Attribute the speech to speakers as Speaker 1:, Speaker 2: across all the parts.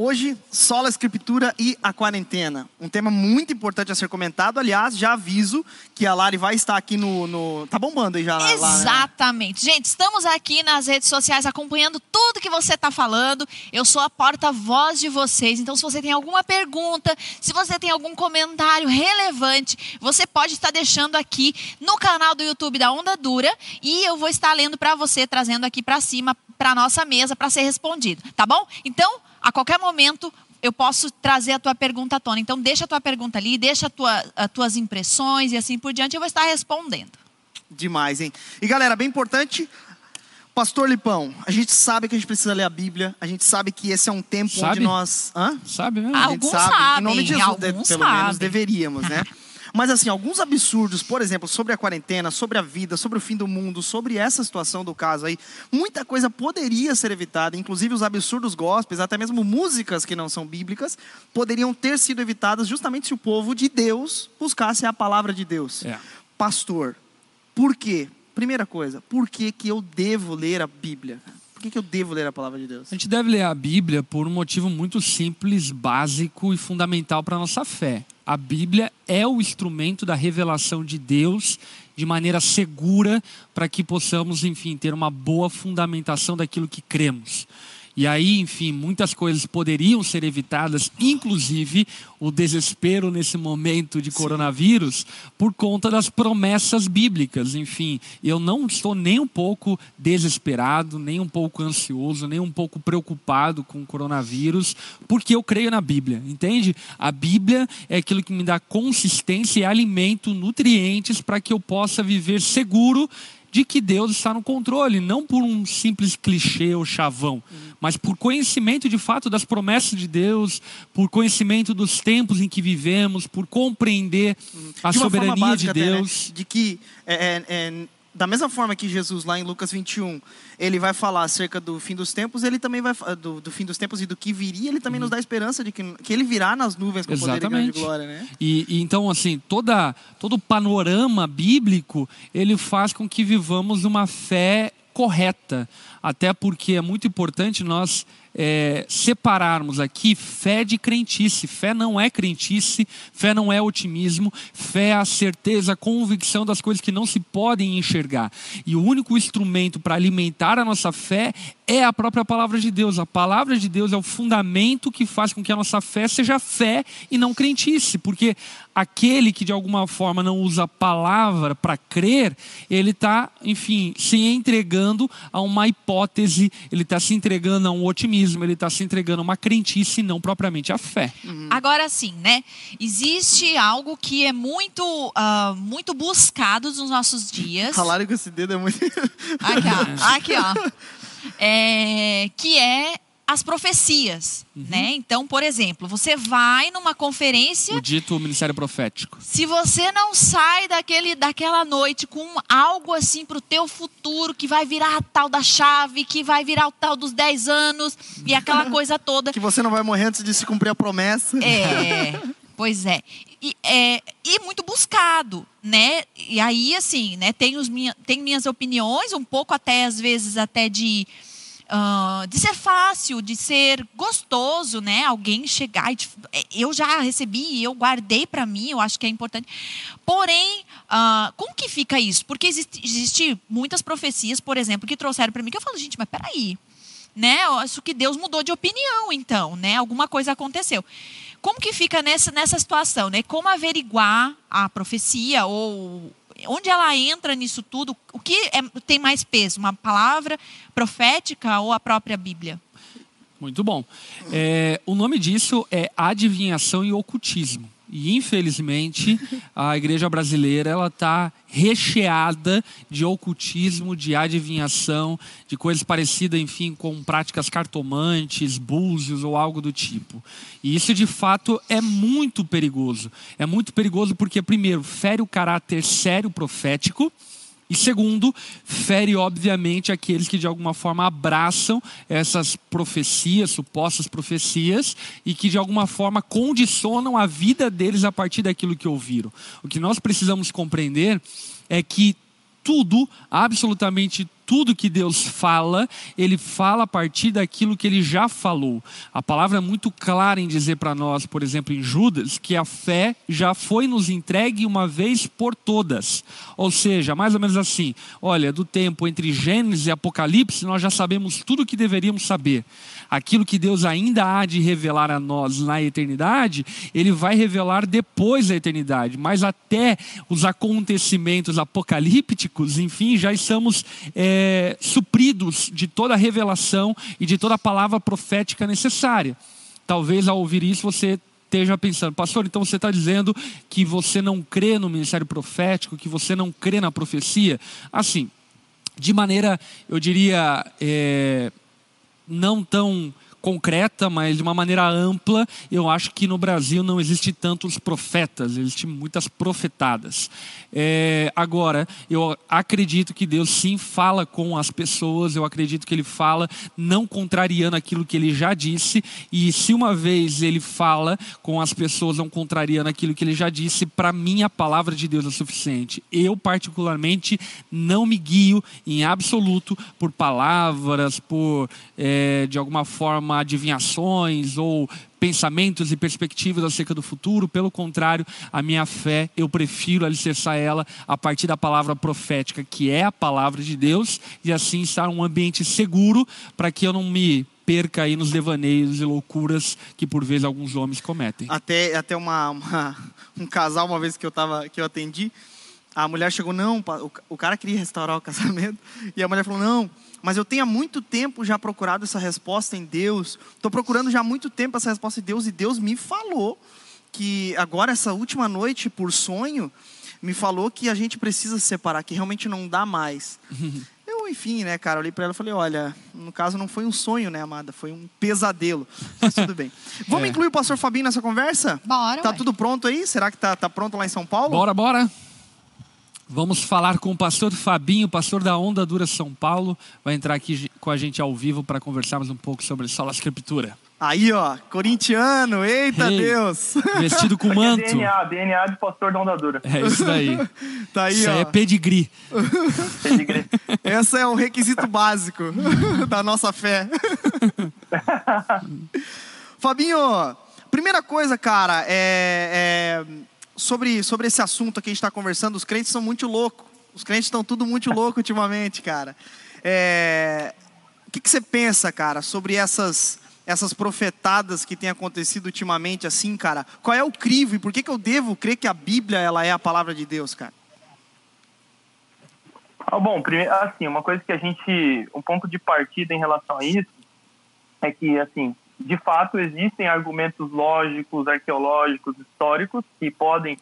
Speaker 1: Hoje, só a escritura e a quarentena. Um tema muito importante a ser comentado. Aliás, já aviso que a Lari vai estar aqui no. no... Tá bombando aí já.
Speaker 2: Exatamente. Lá, né? Gente, estamos aqui nas redes sociais acompanhando tudo que você está falando. Eu sou a porta-voz de vocês. Então, se você tem alguma pergunta, se você tem algum comentário relevante, você pode estar deixando aqui no canal do YouTube da Onda Dura. E eu vou estar lendo para você, trazendo aqui para cima, para nossa mesa, para ser respondido. Tá bom? Então a qualquer momento eu posso trazer a tua pergunta à tona. Então, deixa a tua pergunta ali, deixa tua, as tuas impressões e assim por diante, eu vou estar respondendo.
Speaker 1: Demais, hein? E galera, bem importante, Pastor Lipão, a gente sabe que a gente precisa ler a Bíblia, a gente sabe que esse é um tempo
Speaker 3: sabe?
Speaker 1: onde nós.
Speaker 3: Hã? Sabe mesmo?
Speaker 2: Alguns sabe. sabem.
Speaker 1: Em nome de Jesus,
Speaker 2: Alguns
Speaker 1: pelo
Speaker 2: sabem.
Speaker 1: menos deveríamos, né? Mas assim, alguns absurdos, por exemplo, sobre a quarentena, sobre a vida, sobre o fim do mundo, sobre essa situação do caso aí, muita coisa poderia ser evitada, inclusive os absurdos gospels, até mesmo músicas que não são bíblicas, poderiam ter sido evitadas justamente se o povo de Deus buscasse a palavra de Deus.
Speaker 3: É.
Speaker 1: Pastor, por quê? Primeira coisa, por que, que eu devo ler a Bíblia? Por que, que eu devo ler a palavra de Deus?
Speaker 3: A gente deve ler a Bíblia por um motivo muito simples, básico e fundamental para a nossa fé. A Bíblia é o instrumento da revelação de Deus de maneira segura para que possamos, enfim, ter uma boa fundamentação daquilo que cremos. E aí, enfim, muitas coisas poderiam ser evitadas, inclusive o desespero nesse momento de coronavírus, por conta das promessas bíblicas. Enfim, eu não estou nem um pouco desesperado, nem um pouco ansioso, nem um pouco preocupado com o coronavírus, porque eu creio na Bíblia, entende? A Bíblia é aquilo que me dá consistência e alimento, nutrientes para que eu possa viver seguro de que Deus está no controle, não por um simples clichê ou chavão, mas por conhecimento de fato das promessas de Deus, por conhecimento dos tempos em que vivemos, por compreender a
Speaker 1: de
Speaker 3: soberania de
Speaker 1: básica até, né?
Speaker 3: Deus.
Speaker 1: De que, é, é, é, da mesma forma que Jesus, lá em Lucas 21, ele vai falar acerca do fim dos tempos, ele também vai fa- do, do fim dos tempos e do que viria, ele também nos dá esperança de que, que ele virá nas nuvens com poder e grande
Speaker 3: Uhum. Exatamente.
Speaker 1: glória, né?
Speaker 3: E, e então, assim, toda, todo o panorama bíblico, ele faz com que vivamos uma fé correta. Até porque é muito importante nós é, separarmos aqui fé de crentice. Fé não é crentice, fé não é otimismo, fé é a certeza, a convicção das coisas que não se podem enxergar. E o único instrumento para alimentar a nossa fé é a própria palavra de Deus. A palavra de Deus é o fundamento que faz com que a nossa fé seja fé e não crentice, porque aquele que de alguma forma não usa a palavra para crer, ele está, enfim, se entregando a uma hipótese, ele está se entregando a um otimismo, ele está se entregando a uma crentice, não propriamente a fé.
Speaker 2: Agora sim, né? Existe algo que é muito, ah, muito buscado nos nossos dias.
Speaker 1: Falaram que esse dedo é muito.
Speaker 2: Aqui, ó. Aqui, ó. É, que é as profecias, né? Então, por exemplo, você vai numa conferência
Speaker 3: O dito ministério profético.
Speaker 2: se você não sai daquele, daquela noite com algo assim pro teu futuro, que vai virar a tal da chave, que vai virar o tal dos 10 anos e aquela coisa toda.
Speaker 1: que você não vai morrer antes de se cumprir a promessa.
Speaker 2: É, pois é. E, é. e muito buscado, né? E aí, assim, né, tem, os minha, tem minhas opiniões, um pouco até, às vezes, até de... ah, de ser fácil, de ser gostoso, né? Alguém chegar e te- eu já recebi, eu guardei para mim, eu acho que é importante. Porém, ah, como que fica isso? Porque existe, existe muitas profecias, por exemplo, que trouxeram para mim que eu falo, gente, mas peraí, né? Eu acho que Deus mudou de opinião, então, né? Alguma coisa aconteceu. Como que fica nessa, nessa situação, né? Como averiguar a profecia ou onde ela entra nisso tudo? O que é- tem mais peso, uma palavra profética ou a própria Bíblia?
Speaker 3: Muito bom. É, o nome disso é adivinhação e ocultismo. E infelizmente a igreja brasileira ela está recheada de ocultismo, de adivinhação, de coisas parecidas, enfim, com práticas cartomantes, búzios ou algo do tipo. E isso de fato é muito perigoso. É muito perigoso porque primeiro fere o caráter sério profético. E segundo, fere obviamente aqueles que de alguma forma abraçam essas profecias, supostas profecias, e que de alguma forma condicionam a vida deles a partir daquilo que ouviram. O que nós precisamos compreender é que tudo, absolutamente tudo que Deus fala, ele fala a partir daquilo que ele já falou. A palavra é muito clara em dizer para nós, por exemplo, em Judas, que a fé já foi nos entregue uma vez por todas. Ou seja, mais ou menos assim: olha, do tempo entre Gênesis e Apocalipse, nós já sabemos tudo o que deveríamos saber. Aquilo que Deus ainda há de revelar a nós na eternidade, ele vai revelar depois da eternidade, mas até os acontecimentos apocalípticos, enfim, já estamos é, supridos de toda a revelação e de toda a palavra profética necessária. Talvez ao ouvir isso você esteja pensando, pastor, então você está dizendo que você não crê no ministério profético, que você não crê na profecia? Assim, de maneira, eu diria, é, não tão concreta, mas de uma maneira ampla, eu acho que no Brasil não existe tantos profetas, existem muitas profetadas. É, agora, eu acredito que Deus sim fala com as pessoas, eu acredito que Ele fala não contrariando aquilo que Ele já disse, e se uma vez Ele fala com as pessoas não contrariando aquilo que Ele já disse, para mim a palavra de Deus é suficiente. Eu, particularmente, não me guio em absoluto por palavras, por, é, de alguma forma, adivinhações ou pensamentos e perspectivas acerca do futuro. Pelo contrário, a minha fé, eu prefiro alicerçar ela a partir da palavra profética, que é a palavra de Deus, e assim estar um ambiente seguro para que eu não me perca aí nos devaneios e loucuras que por vezes alguns homens cometem.
Speaker 1: Até, até uma, uma um casal, uma vez que eu, tava, que eu atendi, a mulher chegou, não, o cara queria restaurar o casamento, e a mulher falou, não, mas eu tenho há muito tempo já procurado essa resposta em Deus. Estou procurando já há muito tempo essa resposta em Deus e Deus me falou que agora essa última noite por sonho me falou que a gente precisa se separar, que realmente não dá mais. eu, enfim, né, cara, olhei para ela e falei, olha, no caso não foi um sonho, né, amada, foi um pesadelo. Mas tudo bem. Vamos é. incluir o pastor Fabinho nessa conversa?
Speaker 2: Bora.
Speaker 1: Tá ué. tudo pronto aí? Será que tá, tá pronto lá em São Paulo?
Speaker 3: Bora, bora. Vamos falar com o pastor Fabinho, pastor da Onda Dura São Paulo. Vai entrar aqui com a gente ao vivo para conversarmos um pouco sobre a Escritura.
Speaker 1: Aí, ó, corintiano, eita Ei, Deus!
Speaker 3: Vestido com manto. É
Speaker 4: DNA, DNA de pastor da Onda Dura.
Speaker 3: É isso daí.
Speaker 1: tá aí,
Speaker 3: isso
Speaker 1: ó.
Speaker 3: aí é pedigree.
Speaker 4: pedigree.
Speaker 1: Esse é o requisito básico da nossa fé. Fabinho, primeira coisa, cara, é, é sobre, sobre esse assunto que a gente está conversando, os crentes são muito loucos. Os crentes estão tudo muito louco ultimamente, cara. É... O que, que você pensa, cara, sobre essas, essas profetadas que têm acontecido ultimamente, assim, cara? Qual é o crivo e por que, que eu devo crer que a Bíblia ela é a palavra de Deus, cara?
Speaker 4: Ah, bom, primeiro, assim, uma coisa que a gente, um ponto de partida em relação a isso é que, assim, de fato, existem argumentos lógicos, arqueológicos, históricos que podem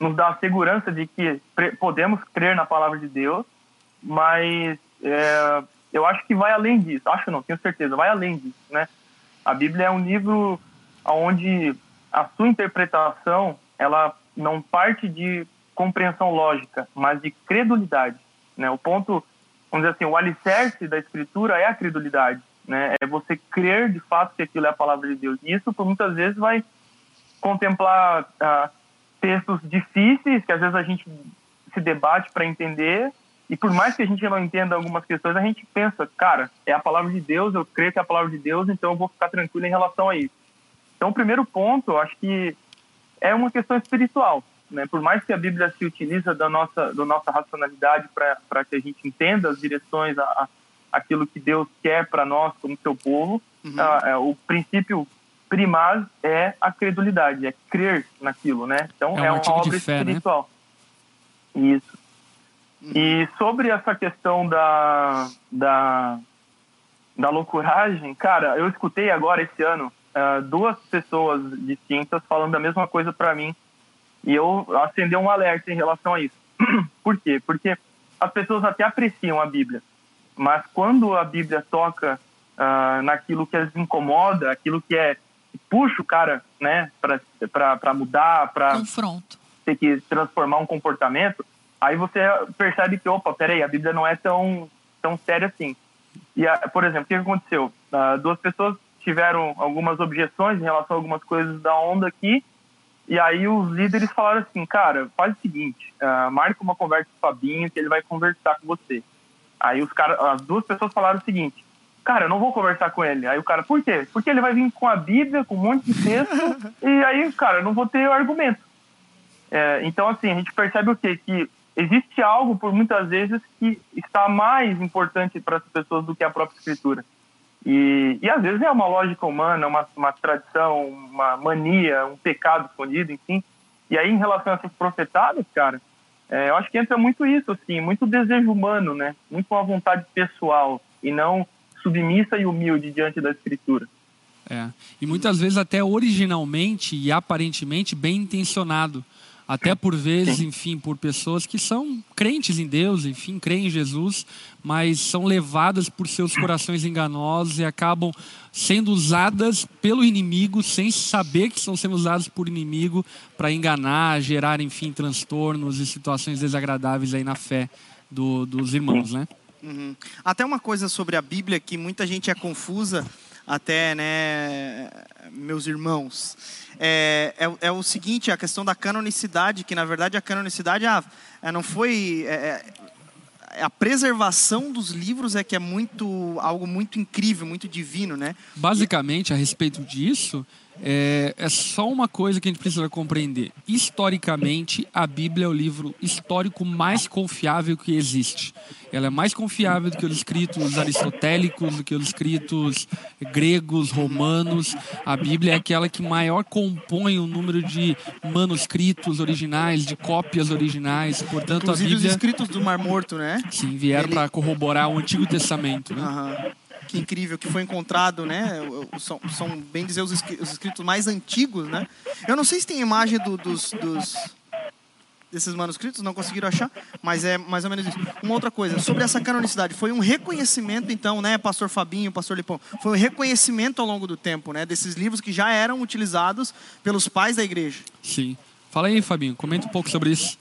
Speaker 4: nos dar a segurança de que podemos crer na palavra de Deus, mas é, eu acho que vai além disso. Acho não, tenho certeza, vai além disso, né? A Bíblia é um livro onde a sua interpretação ela não parte de compreensão lógica, mas de credulidade, né? O ponto, vamos dizer assim, o alicerce da Escritura é a credulidade né? É você crer de fato que aquilo é a palavra de Deus. E isso, por muitas vezes, vai contemplar ah, textos difíceis que às vezes a gente se debate para entender. E por mais que a gente não entenda algumas questões, a gente pensa, cara, é a palavra de Deus, eu creio que é a palavra de Deus, então eu vou ficar tranquilo em relação a isso. Então, o primeiro ponto, eu acho que é uma questão espiritual. Né? Por mais que a Bíblia se utiliza da nossa, da nossa racionalidade para que a gente entenda as direções, a, aquilo que Deus quer para nós como seu povo, uhum. uh, o princípio primário é a credulidade, é crer naquilo, né? Então é, um é uma obra fé, né? espiritual. Né? Isso. Uhum. E sobre essa questão da, da, da loucuragem, cara, eu escutei agora esse ano uh, duas pessoas distintas falando a mesma coisa para mim e eu acendeu um alerta em relação a isso. Por quê? Porque as pessoas até apreciam a Bíblia, mas quando a Bíblia toca uh, naquilo que as incomoda, aquilo que é que puxa o cara, né, para mudar, para
Speaker 2: confronto,
Speaker 4: ter que transformar um comportamento, aí você percebe que, opa, peraí, a Bíblia não é tão tão séria assim. E, por exemplo, o que aconteceu? Uh, duas pessoas tiveram algumas objeções em relação a algumas coisas da onda aqui, e aí os líderes falaram assim, cara, faz o seguinte, uh, marca uma conversa com o Fabinho que ele vai conversar com você. Aí os cara, as duas pessoas falaram o seguinte: cara, eu não vou conversar com ele. Aí o cara, por quê? Porque ele vai vir com a Bíblia, com um monte de texto, e aí, cara, eu não vou ter argumento. É, então, assim, a gente percebe o quê? Que existe algo, por muitas vezes, que está mais importante para as pessoas do que a própria escritura. E, e às vezes é uma lógica humana, uma, uma tradição, uma mania, um pecado escondido, enfim. E aí, em relação a essas profetadas, cara, é, eu acho que entra muito isso, assim, muito desejo humano, né? Muito uma vontade pessoal e não submissa e humilde diante da Escritura.
Speaker 3: É. E muitas vezes até originalmente e aparentemente bem intencionado. Até por vezes, enfim, por pessoas que são crentes em Deus, enfim, creem em Jesus, mas são levadas por seus corações enganosos e acabam sendo usadas pelo inimigo sem saber que estão sendo usadas por inimigo para enganar, gerar, enfim, transtornos e situações desagradáveis aí na fé do, dos irmãos, né?
Speaker 1: Uhum. Até uma coisa sobre a Bíblia que muita gente é confusa, até, né, meus irmãos. É, é, é, o seguinte, a questão da canonicidade, que na verdade a canonicidade ah, é, não foi. É, é, a preservação dos livros é que é muito algo muito incrível, muito divino, né?
Speaker 3: Basicamente, a respeito disso, é, é, só uma coisa que a gente precisa compreender. Historicamente, a Bíblia é o livro histórico mais confiável que existe. Ela é mais confiável do que os escritos aristotélicos, do que os escritos gregos, romanos. A Bíblia é aquela que maior compõe o número de manuscritos originais, de cópias originais. Portanto,
Speaker 1: Inclusive
Speaker 3: a Bíblia.
Speaker 1: os escritos do Mar Morto, né?
Speaker 3: Sim, vieram Ele... para corroborar o Antigo Testamento. Né?
Speaker 1: Uhum que incrível, que foi encontrado, né? São, são bem dizer, os, escritos mais antigos, né? Eu não sei se tem imagem do, dos, dos, desses manuscritos, não conseguiram achar, mas é mais ou menos isso. Uma outra coisa, sobre essa canonicidade, foi um reconhecimento, então, né, Pastor Fabinho, Pastor Lipão, foi um reconhecimento ao longo do tempo, né, desses livros que já eram utilizados pelos pais da igreja.
Speaker 3: Sim. Fala aí, Fabinho, comenta um pouco sobre isso.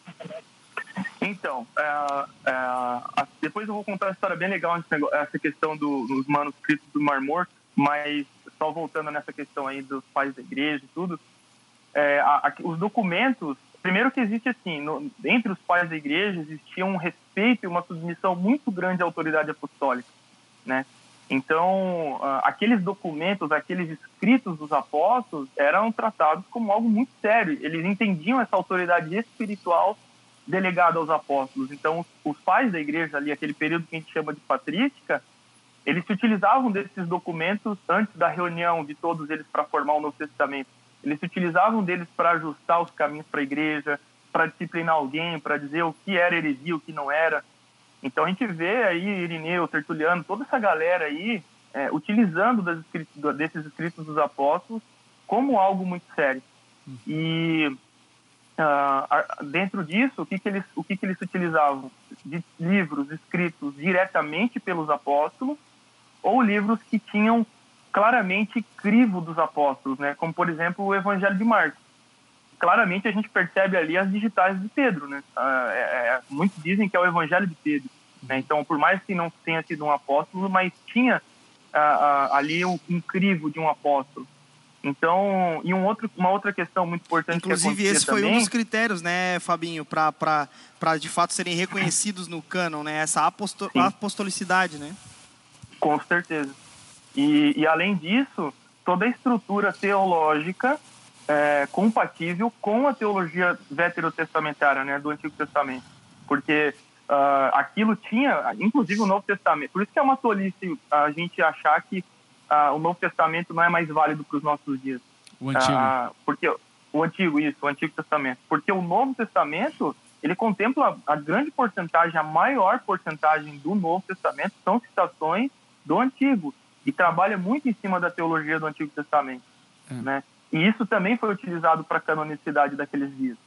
Speaker 4: Então, é, é, depois eu vou contar uma história bem legal essa questão do, dos manuscritos do Mar Morto, mas só voltando nessa questão aí dos pais da igreja e tudo, é, a, a, os documentos, primeiro que existe assim, no, entre os pais da igreja existia um respeito e uma submissão muito grande à autoridade apostólica, né? Então, aqueles documentos, aqueles escritos dos apóstolos eram tratados como algo muito sério. Eles entendiam essa autoridade espiritual delegado aos apóstolos. Então, os pais da igreja ali, aquele período que a gente chama de patrística, eles se utilizavam desses documentos antes da reunião de todos eles para formar o Novo Testamento. Eles se utilizavam deles para ajustar os caminhos para a igreja, para disciplinar alguém, para dizer o que era heresia, o que não era. Então a gente vê aí Irineu, Tertuliano, toda essa galera aí é, utilizando escritos, desses escritos dos apóstolos como algo muito sério. Uhum. E Uh, dentro disso, o que, que eles, o que, que eles utilizavam? De livros escritos diretamente pelos apóstolos ou livros que tinham claramente crivo dos apóstolos, né? como por exemplo o Evangelho de Marcos. Claramente a gente percebe ali as digitais de Pedro, né? Uh, é, é, muitos dizem que é o Evangelho de Pedro. Né? Então, por mais que não tenha sido um apóstolo, mas tinha uh, ali um, um crivo de um apóstolo. Então, e um outro, uma outra questão muito importante
Speaker 1: Inclusive,
Speaker 4: que
Speaker 1: esse foi
Speaker 4: também,
Speaker 1: um dos critérios, né, Fabinho, para de fato serem reconhecidos no cânon, né? Essa aposto apostolicidade, né?
Speaker 4: Com certeza. E, e, além disso, toda a estrutura teológica é, compatível com a teologia veterotestamentária, né, do Antigo Testamento. Porque uh, aquilo tinha, inclusive o Novo Testamento. Por isso que é uma tolice a gente achar que ah, o Novo Testamento não é mais válido para os nossos dias.
Speaker 3: O Antigo. Ah,
Speaker 4: porque o Antigo, isso, o Antigo Testamento. Porque o Novo Testamento, ele contempla a grande porcentagem, a maior porcentagem do Novo Testamento são citações do Antigo e trabalha muito em cima da teologia do Antigo Testamento, é. né? E isso também foi utilizado para a canonicidade daqueles dias.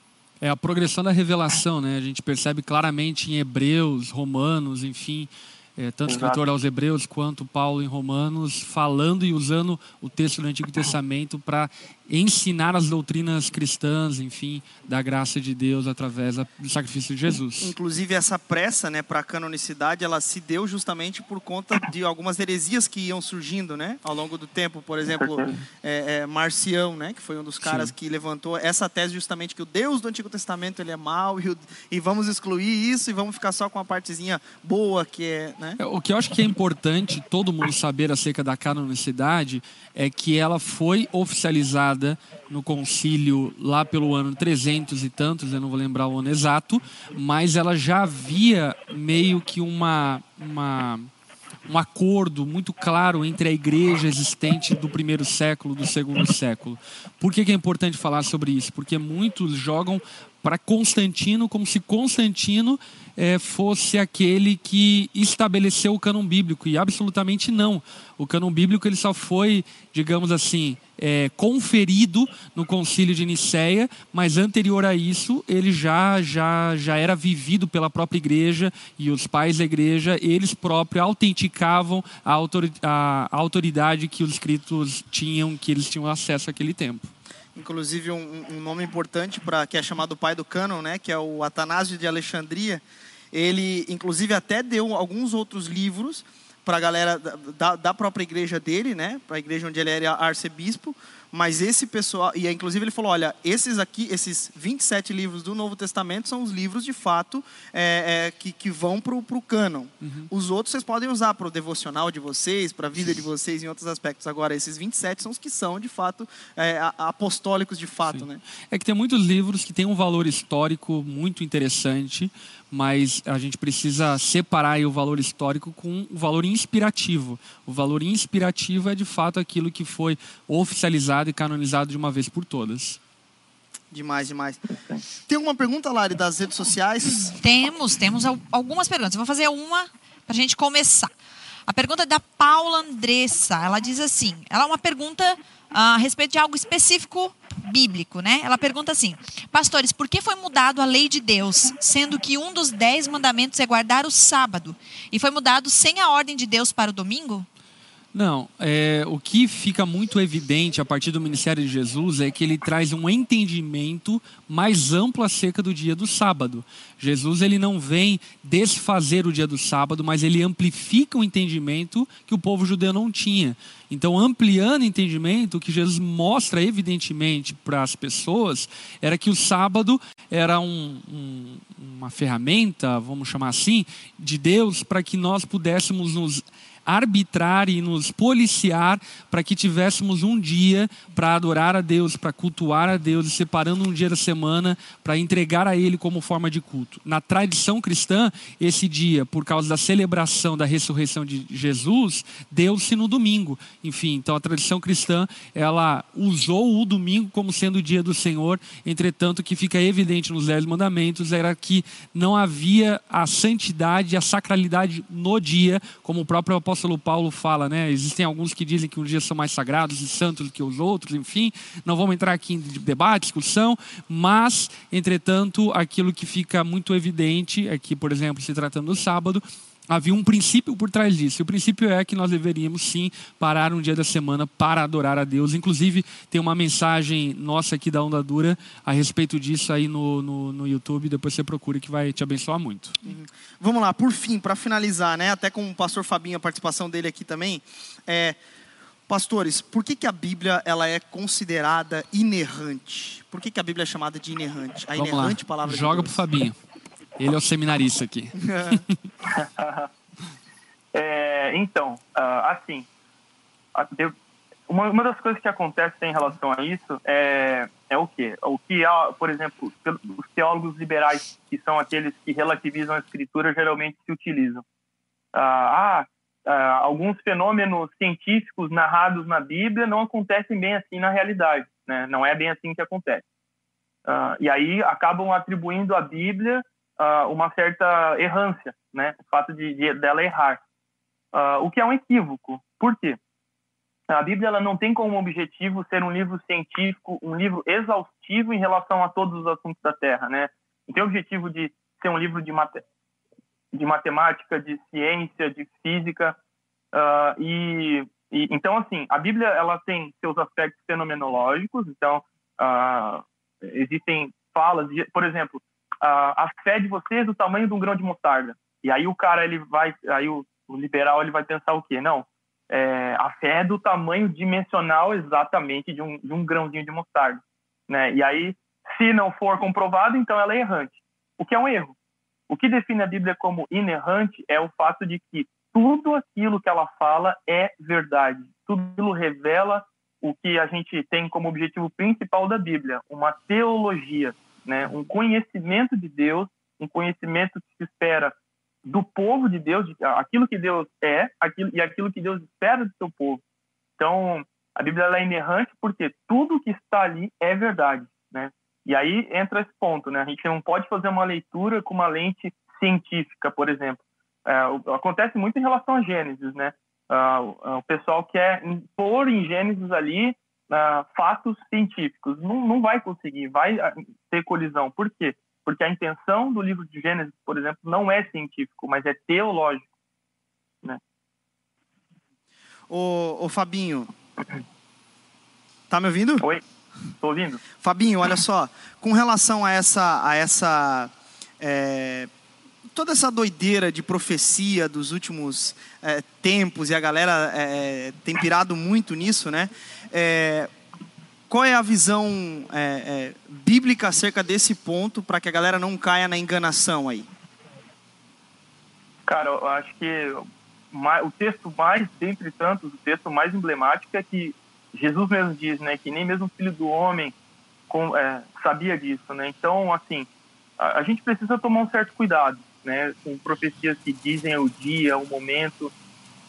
Speaker 3: É a progressão da revelação, né? A gente percebe claramente em Hebreus, Romanos, enfim, é, tanto Exato. escritor aos Hebreus quanto Paulo em Romanos, falando e usando o texto do Antigo Testamento para ensinar as doutrinas cristãs, enfim, da graça de Deus através do sacrifício de Jesus.
Speaker 1: Inclusive essa pressa, né, para a canonicidade, ela se deu justamente por conta de algumas heresias que iam surgindo, né, ao longo do tempo. Por exemplo, é, é, Marcião, né, que foi um dos caras Sim. que levantou essa tese justamente que o Deus do Antigo Testamento ele é mau e, e vamos excluir isso e vamos ficar só com a partezinha boa que é, né?
Speaker 3: É, o que eu acho que é importante todo mundo saber acerca da canonicidade é que ela foi oficializada no concílio lá pelo ano 300 e tantos, eu não vou lembrar o ano exato, mas ela já havia meio que uma, uma um acordo muito claro entre a igreja existente do primeiro século, do segundo século. Por que, que é importante falar sobre isso? Porque muitos jogam para Constantino como se Constantino é, fosse aquele que estabeleceu o cânon bíblico e absolutamente não. O cânon bíblico ele só foi, digamos assim, é, conferido no Concílio de Nicéia, mas anterior a isso ele já já já era vivido pela própria igreja e os pais da igreja eles próprios autenticavam a, autoridade que os escritos tinham, que eles tinham acesso àquele tempo
Speaker 1: inclusive um, um nome importante para que é chamado pai do cânon, né, que é o Atanásio de Alexandria. Ele, inclusive, até deu alguns outros livros para a galera da, da própria igreja dele, né, para a igreja onde ele era arcebispo, mas esse pessoal, e inclusive ele falou: olha, esses aqui, esses 27 livros do Novo Testamento são os livros de fato é, é, que, que vão para o cânon. Uhum. Os outros vocês podem usar para o devocional de vocês, para a vida de vocês em outros aspectos. Agora, esses 27 são os que são de fato é, apostólicos de fato. Né?
Speaker 3: É que tem muitos livros que têm um valor histórico muito interessante mas a gente precisa separar o valor histórico com o valor inspirativo. O valor inspirativo é de fato aquilo que foi oficializado e canonizado de uma vez por todas.
Speaker 1: Demais, demais. Tem alguma pergunta, Lari, das redes sociais?
Speaker 2: Temos, temos algumas perguntas. Eu vou fazer uma para a gente começar. A pergunta é da Paula Andressa. Ela diz assim: ela é uma pergunta a respeito de algo específico bíblico, né? Ela pergunta assim: Pastores, por que foi mudado a lei de Deus, sendo que um dos dez mandamentos é guardar o sábado, e foi mudado sem a ordem de Deus para o domingo?
Speaker 3: Não, é, o que fica muito evidente a partir do ministério de Jesus é que ele traz um entendimento mais amplo acerca do dia do sábado. Jesus ele não vem desfazer o dia do sábado, mas ele amplifica o entendimento que o povo judeu não tinha. Então, ampliando o entendimento, o que Jesus mostra evidentemente para as pessoas era que o sábado era um, um, uma ferramenta, vamos chamar assim, de Deus para que nós pudéssemos nos arbitrar e nos policiar para que tivéssemos um dia para adorar a Deus, para cultuar a Deus, separando um dia da semana para entregar a Ele como forma de culto. Na tradição cristã, esse dia, por causa da celebração da ressurreição de Jesus, deu-se no domingo. Enfim, então a tradição cristã, ela usou o domingo como sendo o dia do Senhor, entretanto, o que fica evidente nos Dez Mandamentos era que não havia a santidade a sacralidade no dia, como o próprio apóstolo apóstolo Paulo fala, né? Existem alguns que dizem que os dias são mais sagrados e santos que os outros, enfim, não vamos entrar aqui em debate, discussão, mas, entretanto, aquilo que fica muito evidente aqui, por exemplo, se tratando do sábado, havia um princípio por trás disso. E o princípio é que nós deveríamos sim parar um dia da semana para adorar a Deus. Inclusive, tem uma mensagem nossa aqui da Onda Dura a respeito disso aí no, no, no YouTube. Depois você procura que vai te abençoar muito.
Speaker 1: Uhum. Vamos lá, por fim, para finalizar, né? Até com o pastor Fabinho, a participação dele aqui também. É, pastores, por que, que a Bíblia ela é considerada inerrante? Por que, que a Bíblia é chamada de inerrante? A
Speaker 3: Vamos
Speaker 1: inerrante
Speaker 3: lá.
Speaker 1: palavra
Speaker 3: Joga de Deus. pro Fabinho. Ele é o seminarista aqui.
Speaker 4: é, então, ah, assim, uma, das coisas que acontece em relação a isso é, é o quê? O que, por exemplo, os teólogos liberais, que são aqueles que relativizam a escritura, geralmente se utilizam. Ah, ah, alguns fenômenos científicos narrados na Bíblia não acontecem bem assim na realidade, né? Não é bem assim que acontece. Ah, e aí acabam atribuindo à Bíblia uh, uma certa errância, né? O fato de, de dela errar, uh, o que é um equívoco. Por quê? A Bíblia ela não tem como objetivo ser um livro científico, um livro exaustivo em relação a todos os assuntos da Terra, né? Não tem objetivo de ser um livro de, de matemática, de ciência, de física, uh, e E, então, assim, a Bíblia ela tem seus aspectos fenomenológicos. Então, uh, existem falas, por exemplo, uh, a fé de vocês do tamanho de um grão de mostarda. E aí o cara ele vai, aí o, o liberal ele vai pensar o quê? Não, é, a fé é do tamanho dimensional exatamente de um, de um grãozinho de mostarda, né? E aí, se não for comprovado, então ela é errante. O que é um erro? O que define a Bíblia como inerrante é o fato de que tudo aquilo que ela fala é verdade. Tudo aquilo revela o que a gente tem como objetivo principal da Bíblia, uma teologia, né? um conhecimento de Deus, um conhecimento que se espera do povo de Deus, de aquilo que Deus é aquilo, e aquilo que Deus espera do seu povo. Então, a Bíblia é inerrante porque tudo que está ali é verdade. Né? E aí entra esse ponto, né? A gente não pode fazer uma leitura com uma lente científica, por exemplo. É, acontece muito em relação a Gênesis, né? Uh, o pessoal quer impor em Gênesis ali uh, fatos científicos. Não, não vai conseguir, vai ter colisão. Por quê? Porque a intenção do livro de Gênesis, por exemplo, não é científico, mas é teológico. Né?
Speaker 1: Ô, ô Fabinho, tá me ouvindo?
Speaker 4: Oi. Estou ouvindo.
Speaker 1: Fabinho, olha só, com relação a essa, a essa é, toda essa doideira de profecia dos últimos é, tempos e a galera é, tem pirado muito nisso, né? É, qual é a visão bíblica acerca desse ponto para que a galera não caia na enganação aí?
Speaker 4: Cara, eu acho que o texto mais, dentre tantos, o texto mais emblemático é que Jesus mesmo diz, né, que nem mesmo o filho do homem com, sabia disso, né? Então, assim, a, a, gente precisa tomar um certo cuidado, né, com profecias que dizem o dia, o momento,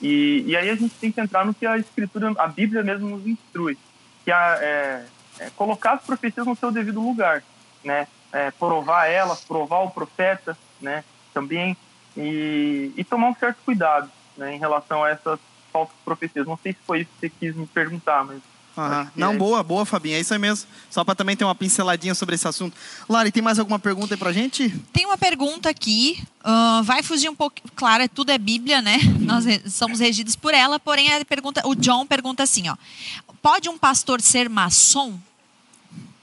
Speaker 4: e, e aí a gente tem que entrar no que a Escritura, a Bíblia mesmo nos instrui, que é, é colocar as profecias no seu devido lugar, né? É, provar elas, provar o profeta, né? Também e, e tomar um certo cuidado, né, em relação a essas falsas profecias. Não sei se foi isso que você quis me perguntar, mas.
Speaker 1: Uhum. Não, é. boa, boa, Fabinho. É isso aí mesmo. Só para também ter uma pinceladinha sobre esse assunto. Lari, tem mais alguma pergunta aí pra gente?
Speaker 2: Tem uma pergunta aqui. Uh, vai fugir um pouco. Claro, tudo é Bíblia, né? Uhum. Nós somos regidos por ela, porém a pergunta, o John pergunta assim: ó. Pode um pastor ser maçom?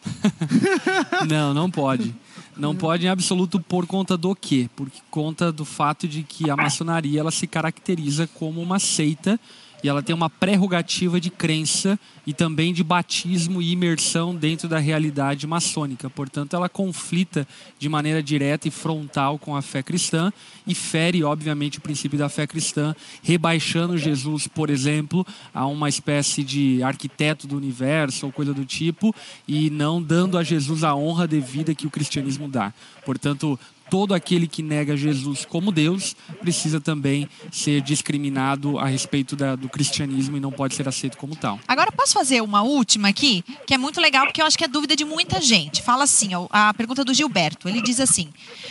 Speaker 3: não, não pode. Não pode em absoluto por conta do quê? Por conta do fato de que a maçonaria ela se caracteriza como uma seita e ela tem uma prerrogativa de crença e também de batismo e imersão dentro da realidade maçônica. Portanto, ela conflita de maneira direta e frontal com a fé cristã e fere, obviamente, o princípio da fé cristã, rebaixando Jesus, por exemplo, a uma espécie de arquiteto do universo ou coisa do tipo e não dando a Jesus a honra devida que o cristianismo dá. Portanto, todo aquele que nega Jesus como Deus precisa também ser discriminado a respeito da, do cristianismo e não pode ser aceito como tal.
Speaker 2: Agora posso fazer uma última aqui, que é muito legal porque eu acho que é dúvida de muita gente. Fala assim, a pergunta do Gilberto. Ele diz assim: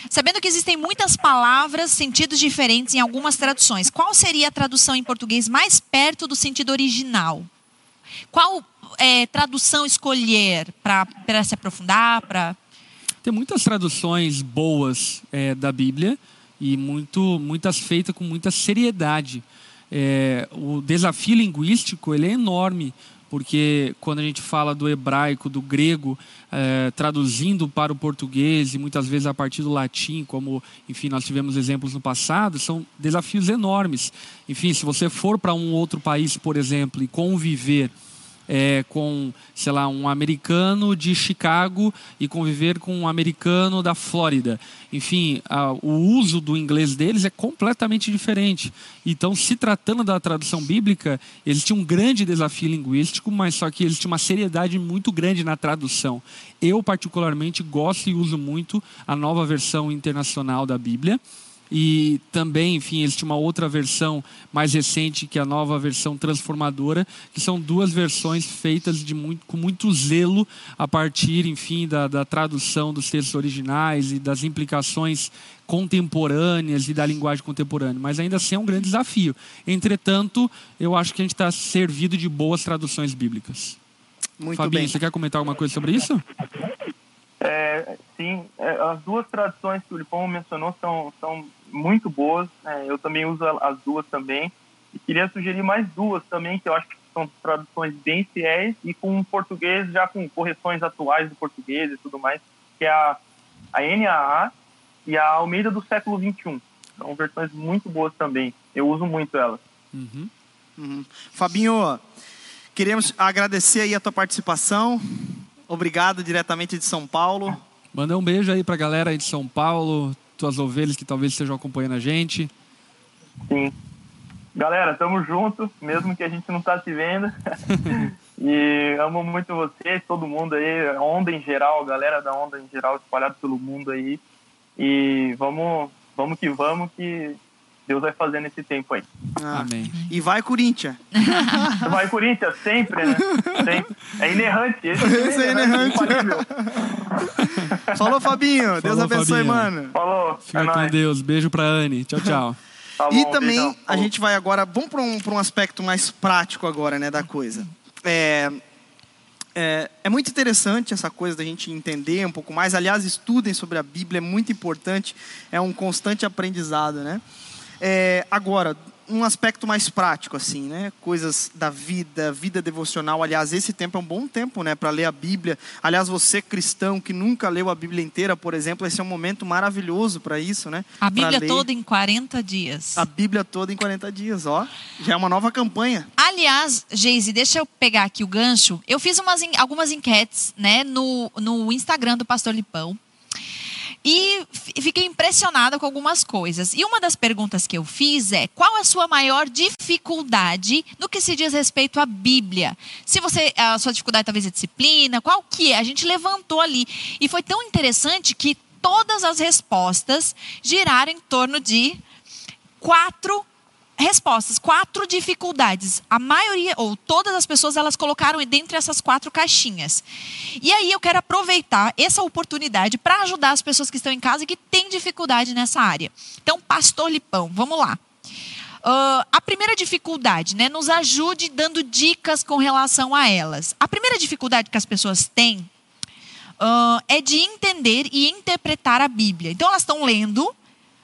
Speaker 2: sabendo que existem muitas palavras, sentidos diferentes em algumas traduções, qual seria a tradução em português mais perto do sentido original? Qual é, tradução escolher para se aprofundar, para
Speaker 3: tem muitas traduções boas é, da Bíblia e muito, muitas feitas com muita seriedade. É, o desafio linguístico ele é enorme, porque quando a gente fala do hebraico, do grego, é, traduzindo para o português e muitas vezes a partir do latim, como enfim nós tivemos exemplos no passado, são desafios enormes. Enfim, se você for para um outro país, por exemplo, e conviver é, com, sei lá, um americano de Chicago e conviver com um americano da Flórida. Enfim, a, o uso do inglês deles é completamente diferente. Então, se tratando da tradução bíblica, eles tinham um grande desafio linguístico, mas só que eles tinham uma seriedade muito grande na tradução. Eu, particularmente, gosto e uso muito a nova versão internacional da Bíblia. E também, enfim, existe uma outra versão mais recente, que é a nova versão transformadora, que são duas versões feitas de muito, com muito zelo a partir, enfim, da, da tradução dos textos originais e das implicações contemporâneas e da linguagem contemporânea. Mas ainda assim é um grande desafio. Entretanto, eu acho que a gente está servido de boas traduções bíblicas. Muito Fabinho, bem. você quer comentar alguma coisa sobre isso?
Speaker 4: É, sim, é, as duas traduções que o Lipão mencionou são, são muito boas. Né? eu também uso as duas também. E queria sugerir mais duas também, que eu acho que são traduções bem fiéis e com português, já com correções atuais do português e tudo mais, que é a, a NAA e a Almeida do século XXI. São versões muito boas também. Eu uso muito elas.
Speaker 3: Uhum.
Speaker 1: Uhum. Fabinho, queremos agradecer aí a tua participação. Obrigado diretamente de São Paulo.
Speaker 3: Manda um beijo aí pra galera aí de São Paulo, tuas ovelhas que talvez estejam acompanhando a gente.
Speaker 4: Sim. Galera, tamo junto, mesmo que a gente não tá se vendo. e amo muito vocês, todo mundo aí, onda em geral, galera da onda em geral espalhada pelo mundo aí. E vamos, vamos que vamos, que Deus vai fazer nesse tempo aí.
Speaker 1: Ah,
Speaker 3: Amém.
Speaker 1: E vai, Corinthians.
Speaker 4: Vai, Corinthians, sempre, né? Sempre. É inerrante. Esse,
Speaker 1: Esse é inerrante.
Speaker 4: infalível.
Speaker 1: Falou, Fabinho. Deus
Speaker 3: Falou,
Speaker 1: abençoe,
Speaker 3: Fabinho.
Speaker 1: mano.
Speaker 4: Falou.
Speaker 3: Fica
Speaker 4: é
Speaker 3: com
Speaker 4: nóis.
Speaker 3: Deus. Beijo pra Anne. Tchau, tchau.
Speaker 4: Tá
Speaker 1: E
Speaker 4: bom,
Speaker 1: também
Speaker 4: beijão.
Speaker 1: a gente vai agora, vamos para um, pra um aspecto mais prático agora, né, da coisa. É, é, é muito interessante essa coisa da gente entender um pouco mais. Aliás, estudem sobre a Bíblia, é muito importante, é um constante aprendizado, né? É, agora, um aspecto mais prático, assim, né? Coisas da vida, vida devocional. Aliás, esse tempo é um bom tempo, né, para ler a Bíblia. Aliás, você cristão que nunca leu a Bíblia inteira, por exemplo, esse é um momento maravilhoso para isso, né?
Speaker 2: A Bíblia toda em 40 dias.
Speaker 1: A Bíblia toda em 40 dias, ó. Já é uma nova campanha.
Speaker 2: Aliás, Geise, deixa eu pegar aqui o gancho. Eu fiz umas, algumas enquetes né, no, no Instagram do Pastor Lipão. E fi- fiquei impressionada com algumas coisas. E uma das perguntas que eu fiz é: qual a sua maior dificuldade no que se diz respeito à Bíblia? Se você a sua dificuldade talvez é disciplina, qual que é? A gente levantou ali e foi tão interessante que todas as respostas giraram em torno de quatro respostas, quatro dificuldades. A maioria, ou todas as pessoas, elas colocaram dentre essas quatro caixinhas. E aí eu quero aproveitar essa oportunidade para ajudar as pessoas que estão em casa e que têm dificuldade nessa área. Então, Pastor Lipão, vamos lá. Ah, a primeira dificuldade, né? Nos ajude dando dicas com relação a elas. A primeira dificuldade que as pessoas têm ah, é de entender e interpretar a Bíblia. Então, elas estão lendo,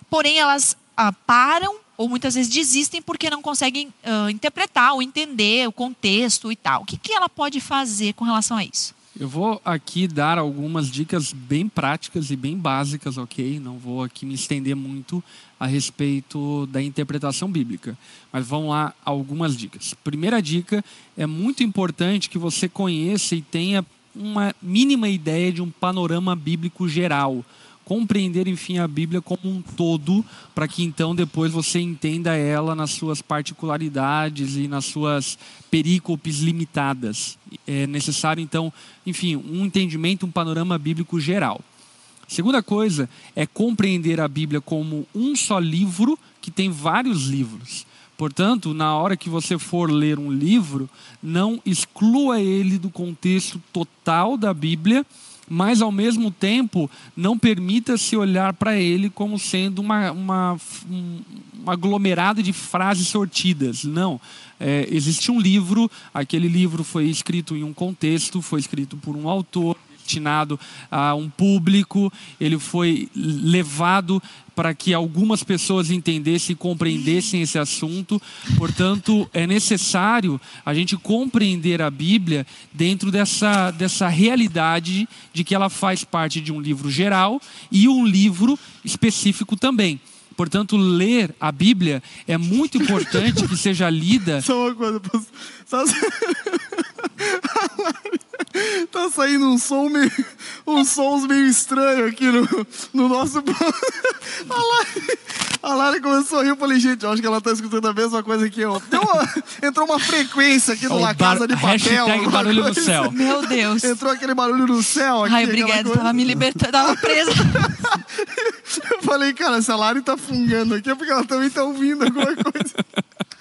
Speaker 2: porém elas ah, param ou muitas vezes desistem porque não conseguem ah, interpretar ou entender o contexto e tal. O que, que ela pode fazer com relação a isso?
Speaker 3: Eu vou aqui dar algumas dicas bem práticas e bem básicas, ok? Não vou aqui me estender muito a respeito da interpretação bíblica. Mas vamos lá, algumas dicas. Primeira dica: é muito importante que você conheça e tenha uma mínima ideia de um panorama bíblico geral. Compreender, enfim, a Bíblia como um todo, para que então depois você entenda ela nas suas particularidades e nas suas perícopes limitadas. É necessário, então, enfim, um entendimento, um panorama bíblico geral. Segunda coisa é compreender a Bíblia como um só livro que tem vários livros. Portanto, na hora que você for ler um livro, não exclua ele do contexto total da Bíblia, mas ao mesmo tempo não permita-se olhar para ele como sendo uma, uma, um, aglomerado de frases sortidas. Não. É, existe um livro, aquele livro foi escrito em um contexto, foi escrito por um autor destinado a um público, ele foi levado para que algumas pessoas entendessem e compreendessem esse assunto. Portanto, é necessário a gente compreender a Bíblia dentro dessa, dessa realidade de que ela faz parte de um livro geral e um livro específico também. Portanto, ler a Bíblia é muito importante que seja lida.
Speaker 1: Só uma coisa, posso- só- tá saindo um som meio, uns sons meio estranhos aqui no, no nosso. A Lari, a Lari começou a rir, eu falei, gente, eu acho que ela tá escutando a mesma coisa que eu. Deu uma- entrou uma frequência aqui no La
Speaker 3: bar-
Speaker 1: Casa de Papel.
Speaker 3: hashtag
Speaker 1: alguma
Speaker 3: barulho no
Speaker 1: coisa.
Speaker 3: céu.
Speaker 2: Meu Deus.
Speaker 1: Entrou aquele barulho no céu aqui.
Speaker 2: Ai, obrigada, tava me libertando, tava presa.
Speaker 1: Eu falei, cara, se a Lari tá fungando aqui é porque ela também tá ouvindo alguma coisa.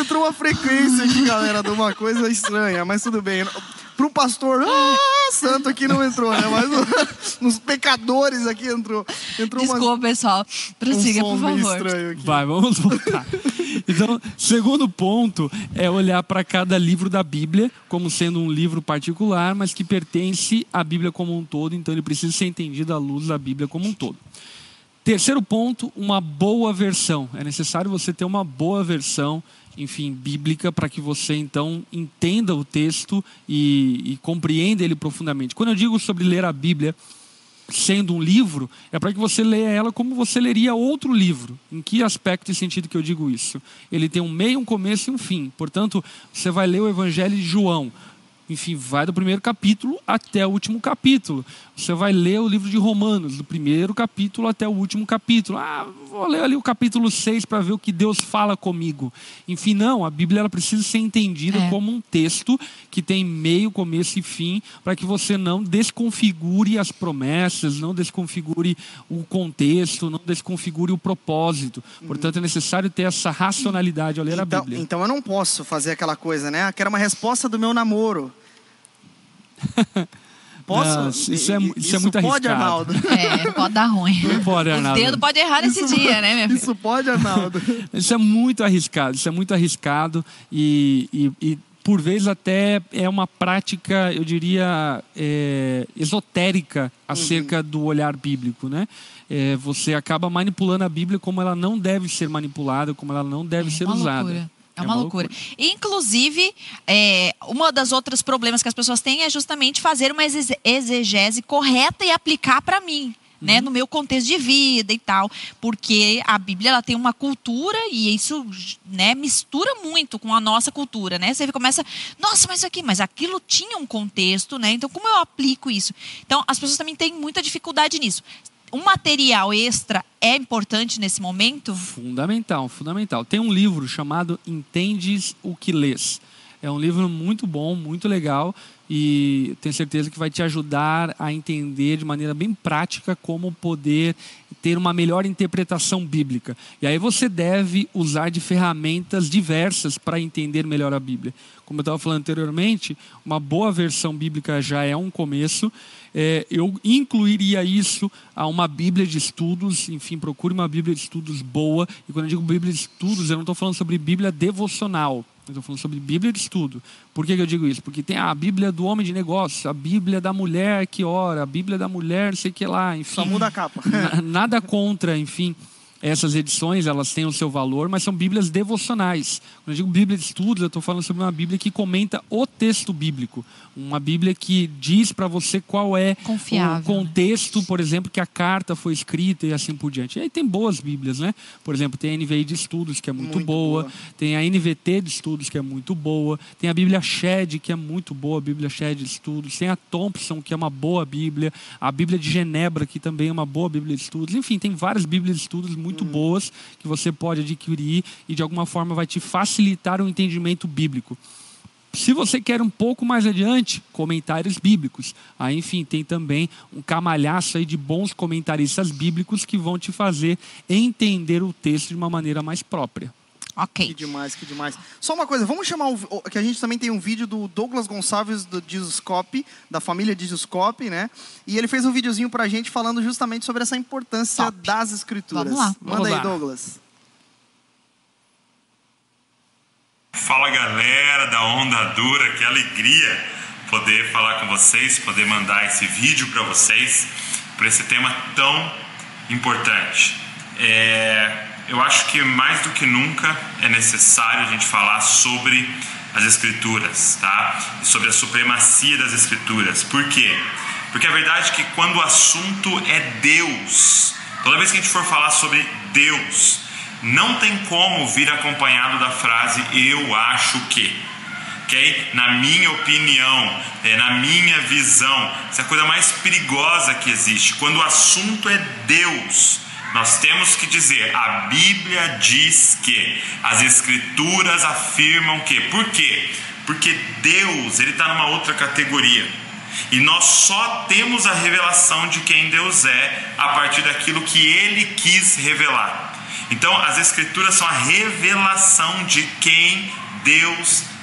Speaker 1: Entrou uma frequência aqui, galera, de uma coisa estranha, mas tudo bem. Pro pastor, ah, santo aqui não entrou, né? Mas nos pecadores aqui entrou. Entrou uma-
Speaker 2: Desculpa, pessoal. Prossiga,
Speaker 1: um som
Speaker 2: por
Speaker 1: meio
Speaker 2: favor.
Speaker 1: estranho aqui.
Speaker 3: Vai, vamos voltar. Então, segundo ponto é olhar para cada livro da Bíblia como sendo um livro particular, mas que pertence à Bíblia como um todo, então ele precisa ser entendido à luz da Bíblia como um todo. Terceiro ponto, uma boa versão. É necessário você ter uma boa versão, enfim, bíblica, para que você então entenda o texto e, e compreenda ele profundamente. Quando eu digo sobre ler a Bíblia, sendo um livro, é para que você leia ela como você leria outro livro. Em que aspecto e sentido que eu digo isso? Ele tem um meio, um começo e um fim. Portanto, você vai ler o Evangelho de João enfim, vai do primeiro capítulo até o último capítulo. Você vai ler o livro de Romanos, do primeiro capítulo até o último capítulo. Ah, vou ler ali o capítulo 6 para ver o que Deus fala comigo. Enfim, não, a Bíblia ela precisa ser entendida é. como um texto que tem meio, começo e fim, para que você não desconfigure as promessas, não desconfigure o contexto, não desconfigure o propósito. Portanto, é necessário ter essa racionalidade ao ler
Speaker 1: então,
Speaker 3: a Bíblia.
Speaker 1: Então eu não posso fazer aquela coisa, né? Que era uma resposta do meu namoro. Posso?
Speaker 3: Não, isso, é, isso, isso é muito
Speaker 1: pode,
Speaker 3: arriscado.
Speaker 1: Arnaldo?
Speaker 2: É, pode dar ruim.
Speaker 3: Não pode, Arnaldo.
Speaker 2: O dedo pode errar nesse
Speaker 1: isso,
Speaker 2: dia, né, minha filha?
Speaker 1: Isso pode, Arnaldo.
Speaker 3: isso é muito arriscado, isso é muito arriscado e, e, e por vezes até é uma prática, eu diria, é, esotérica acerca uhum. do olhar bíblico, né? É, você acaba manipulando a Bíblia como ela não deve ser manipulada, como ela não deve
Speaker 2: é
Speaker 3: ser usada.
Speaker 2: Loucura. É, é uma, loucura. loucura. Inclusive, é, uma das outras problemas que as pessoas têm é justamente fazer uma exegese correta e aplicar para mim. Né, uhum. no meu contexto de vida e tal, porque a Bíblia ela tem uma cultura e isso né, mistura muito com a nossa cultura, né? Você começa, nossa, mas aqui, mas aquilo tinha um contexto, né? Então como eu aplico isso? Então as pessoas também têm muita dificuldade nisso um material extra é importante nesse momento?
Speaker 3: Fundamental, fundamental. Tem um livro chamado Entendes o que lês. É um livro muito bom, muito legal e tenho certeza que vai te ajudar a entender de maneira bem prática como poder ter uma melhor interpretação bíblica. E aí você deve usar de ferramentas diversas para entender melhor a Bíblia. Como eu estava falando anteriormente, uma boa versão bíblica já é um começo. É, eu incluiria isso a uma Bíblia de estudos. Enfim, procure uma Bíblia de estudos boa. E quando eu digo Bíblia de estudos, eu não estou falando sobre Bíblia devocional. Estou falando sobre Bíblia de estudo. Por que, que, eu digo isso? Porque tem a Bíblia do homem de negócios, a Bíblia da mulher que ora, a Bíblia da mulher, não sei o que lá, enfim.
Speaker 1: Só muda a capa.
Speaker 3: nada contra, enfim essas edições elas têm o seu valor, mas são bíblias devocionais. Quando eu digo Bíblia de estudos, eu estou falando sobre uma Bíblia que comenta o texto bíblico. Uma Bíblia que diz para você qual é
Speaker 2: Confiável,
Speaker 3: o né? contexto, por exemplo, que a carta foi escrita e assim por diante. E aí tem boas Bíblias, né? Por exemplo, tem a NVI de estudos, que é muito, muito boa. boa. Tem a NVT de estudos, que é muito boa. Tem a Bíblia Shed, que é muito boa, a Bíblia Shed de estudos. Tem a Thompson, que é uma boa Bíblia. A Bíblia de Genebra, que também é uma boa Bíblia de estudos. Enfim, tem várias Bíblias de estudos muito muito boas que você pode adquirir e de alguma forma vai te facilitar o entendimento bíblico. Se você quer um pouco mais adiante, comentários bíblicos. Aí, enfim, tem também um camalhaço aí de bons comentaristas bíblicos que vão te fazer entender o texto de uma maneira mais própria.
Speaker 2: Ok.
Speaker 1: Que demais, que demais. Só uma coisa, vamos chamar o, que a gente também tem um vídeo do Douglas Gonçalves do Jesuscope, da família Jesuscope, né? E ele fez um videozinho pra gente falando justamente sobre essa importância Top. das escrituras.
Speaker 2: Vamos lá.
Speaker 1: Manda
Speaker 3: vamos
Speaker 1: aí,
Speaker 3: lá.
Speaker 1: Douglas.
Speaker 5: Fala galera da Onda Dura, que alegria poder falar com vocês, poder mandar esse vídeo para vocês por esse tema tão importante. É, eu acho que mais do que nunca é necessário a gente falar sobre as escrituras, tá? E sobre a supremacia das escrituras. Por quê? Porque a verdade é que quando o assunto é Deus, toda vez que a gente for falar sobre Deus, não tem como vir acompanhado da frase eu acho que. ok? Na minha opinião, é, na minha visão, essa é a coisa mais perigosa que existe. Quando o assunto é Deus, nós temos que dizer, a Bíblia diz que, as Escrituras afirmam que. Por quê? Porque Deus, ele está numa outra categoria. E nós só temos a revelação de quem Deus é a partir daquilo que ele quis revelar. Então, as Escrituras são a revelação de quem Deus é.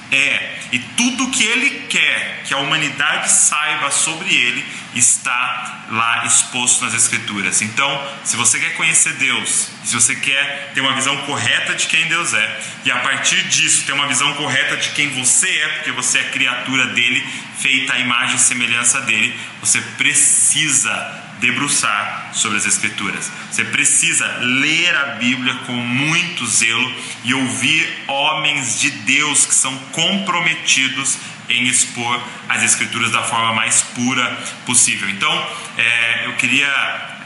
Speaker 5: E tudo que ele quer que a humanidade saiba sobre ele está lá exposto nas Escrituras. Então, se você quer conhecer Deus, se você quer ter uma visão correta de quem Deus é, e a partir disso ter uma visão correta de quem você é, porque você é criatura dele, feita à imagem e semelhança dele, você precisa debruçar sobre as Escrituras. Você precisa ler a Bíblia com muito zelo e ouvir homens de Deus que são comprometidos em expor as Escrituras da forma mais pura possível. Então, é, eu queria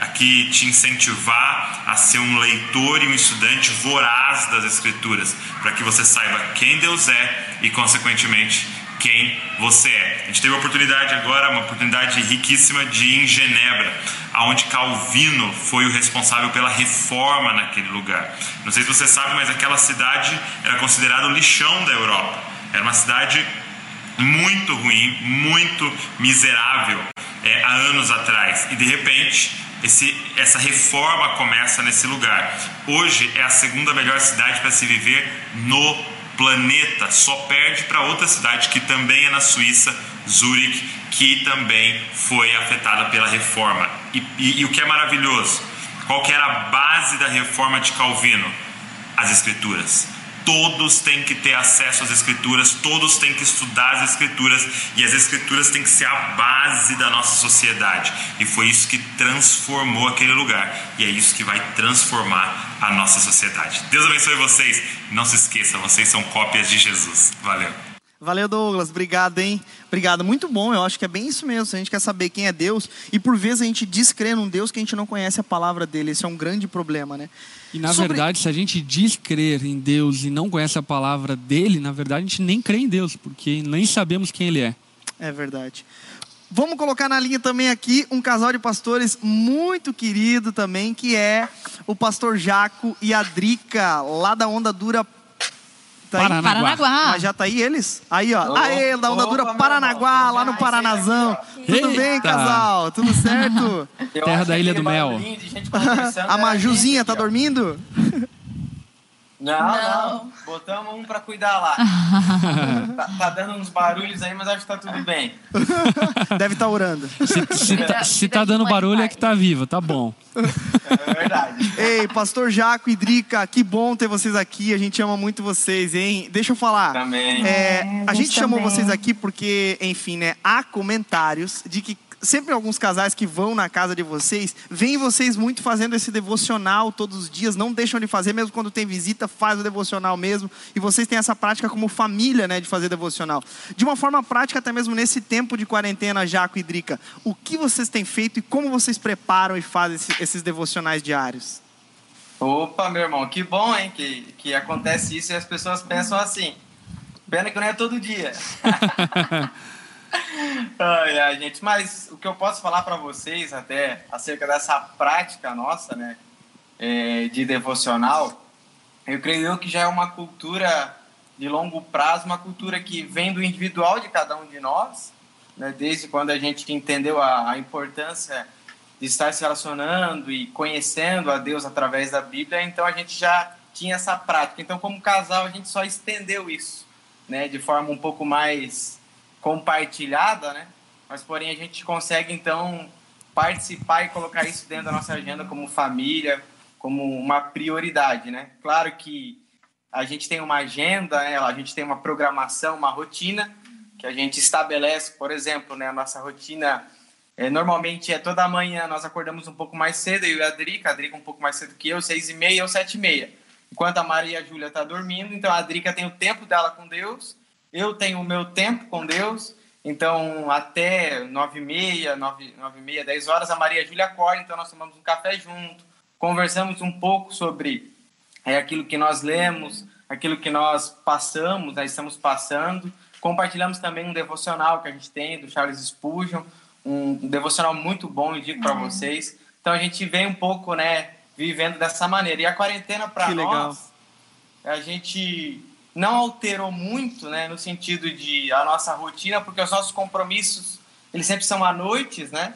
Speaker 5: aqui te incentivar a ser um leitor e um estudante voraz das Escrituras, para que você saiba quem Deus é e, consequentemente, quem você é. Gente teve a oportunidade agora, uma oportunidade riquíssima de ir em Genebra, aonde Calvino foi o responsável pela reforma naquele lugar. Não sei se você sabe, mas aquela cidade era considerada o lixão da Europa. Era uma cidade muito ruim, muito miserável é, há anos atrás. E de repente, esse, essa reforma começa nesse lugar. Hoje é a segunda melhor cidade para se viver no planeta só perde para outra cidade que também é na Suíça, Zurich, que também foi afetada pela reforma. E, e, e o que é maravilhoso, qual era a base da reforma de Calvino? As Escrituras. Todos têm que ter acesso às Escrituras, todos têm que estudar as Escrituras e as Escrituras têm que ser a base da nossa sociedade. E foi isso que transformou aquele lugar e é isso que vai transformar a nossa sociedade. Deus abençoe vocês. Não se esqueçam, vocês são cópias de Jesus. Valeu.
Speaker 1: Valeu, Douglas. Obrigado, hein? Obrigado. Muito bom. Eu acho que é bem isso mesmo. A gente quer saber quem é Deus e por vezes a gente descrê num Deus que a gente não conhece a palavra dele. Esse é um grande problema, né?
Speaker 3: E na Sobre... verdade, se a gente diz crer em Deus e não conhece a palavra dele, na verdade a gente nem crê em Deus, porque nem sabemos quem ele é.
Speaker 1: É verdade. Vamos colocar na linha também aqui um casal de pastores muito querido também, que é o pastor Jaco e a Drica, lá da Onda Dura
Speaker 2: Tá Paranaguá. Paranaguá.
Speaker 1: Mas já tá aí eles? Aí, ó. Oh, Aê, da Onda Dura Paranaguá, lá no Paranazão. Tudo Eita. bem, casal? Tudo certo?
Speaker 3: Terra da Ilha do Mel.
Speaker 1: a Majuzinha tá dormindo?
Speaker 6: Não, não, não. Botamos um pra cuidar lá. tá, tá, dando uns barulhos aí, mas acho que tá tudo bem.
Speaker 1: Deve estar tá orando.
Speaker 3: Se, se, tá, se tá dando barulho é que tá viva, tá bom.
Speaker 6: É verdade.
Speaker 1: Ei, pastor Jaco e Drica, que bom ter vocês aqui. A gente ama muito vocês, hein? Deixa eu falar.
Speaker 6: Também.
Speaker 1: É, a, gente a gente chamou vocês aqui porque, enfim, né? Há comentários de que sempre alguns casais que vão na casa de vocês, veem vocês muito fazendo esse devocional todos os dias, não deixam de fazer, mesmo quando tem visita, faz o devocional mesmo. E vocês têm essa prática como família, né, de fazer devocional. De uma forma prática, até mesmo nesse tempo de quarentena, Jaco e Drica, o que vocês têm feito e como vocês preparam e fazem esses devocionais diários?
Speaker 6: Opa, meu irmão, que bom, hein, que, que acontece isso e as pessoas pensam assim. Pena que não é todo dia. ai, ai, gente, mas o que eu posso falar para vocês até acerca dessa prática nossa, né, é, de devocional, eu creio que já é uma cultura de longo prazo, uma cultura que vem do individual de cada um de nós, né, desde quando a gente entendeu a, a importância de estar se relacionando e conhecendo a Deus através da Bíblia, então a gente já tinha essa prática. Então, como casal, a gente só estendeu isso, né, de forma um pouco mais compartilhada, né? Mas porém a gente consegue então participar e colocar isso dentro da nossa agenda como família, como uma prioridade, né? Claro que a gente tem uma agenda, né? a gente tem uma programação, uma rotina que a gente estabelece, por exemplo, né? A nossa rotina é, normalmente é toda manhã nós acordamos um pouco mais cedo, eu e a Drica, a Drica um pouco mais cedo que eu, seis e meia ou sete e meia. Enquanto a Maria e a Júlia está dormindo, então a Drica tem o tempo dela com Deus eu tenho o meu tempo com Deus, então até nove e meia, nove, e meia, dez horas, a Maria Júlia acorda, então nós tomamos um café junto, conversamos um pouco sobre é, aquilo que nós lemos, aquilo que nós passamos, né, estamos passando, compartilhamos também um devocional que a gente tem do Charles Spurgeon, um devocional muito bom, indico para vocês. Então a gente vem um pouco, né, vivendo dessa maneira. E a quarentena para nós, legal. a gente não alterou muito, né, no sentido de a nossa rotina, porque os nossos compromissos, eles sempre são à noite, né?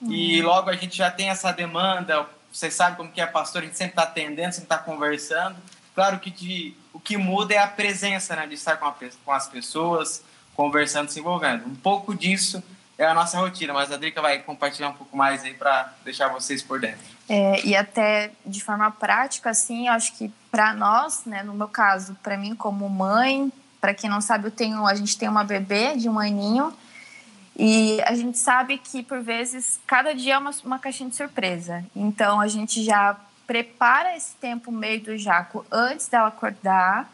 Speaker 6: Uhum. E logo a gente já tem essa demanda, você sabe como que é pastor, a gente sempre está atendendo, sempre está conversando. Claro que de, o que muda é a presença, né, de estar com, a, com as pessoas, conversando, se envolvendo. Um pouco disso é a nossa rotina, mas a Drica vai compartilhar um pouco mais aí para deixar vocês por dentro.
Speaker 7: É, e até de forma prática, assim, acho que para nós, né, no meu caso, para mim como mãe, para quem não sabe, eu tenho, a gente tem uma bebê de um aninho E a gente sabe que, por vezes, cada dia é uma, uma caixinha de surpresa. Então, a gente já prepara esse tempo meio do Jaco antes dela acordar,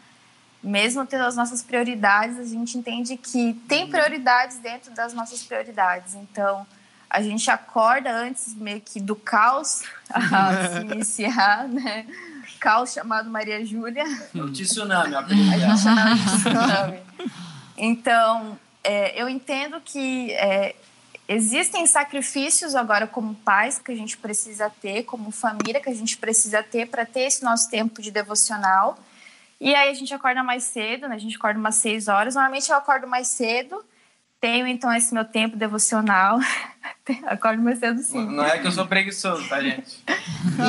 Speaker 7: mesmo tendo as nossas prioridades, a gente entende que tem prioridades dentro das nossas prioridades. Então, a gente acorda antes meio que do caos a se iniciar, né? Caos chamado Maria Júlia.
Speaker 6: O tsunami, a
Speaker 7: gente de tsunami. Então, é, eu entendo que é, existem sacrifícios agora como pais que a gente precisa ter, como família que a gente precisa ter para ter esse nosso tempo de devocional. E aí a gente acorda mais cedo, né? A gente acorda umas seis horas. Normalmente eu acordo mais cedo, tenho então esse meu tempo devocional. acordo mais cedo sim.
Speaker 6: Não é que eu sou preguiçoso, tá, gente?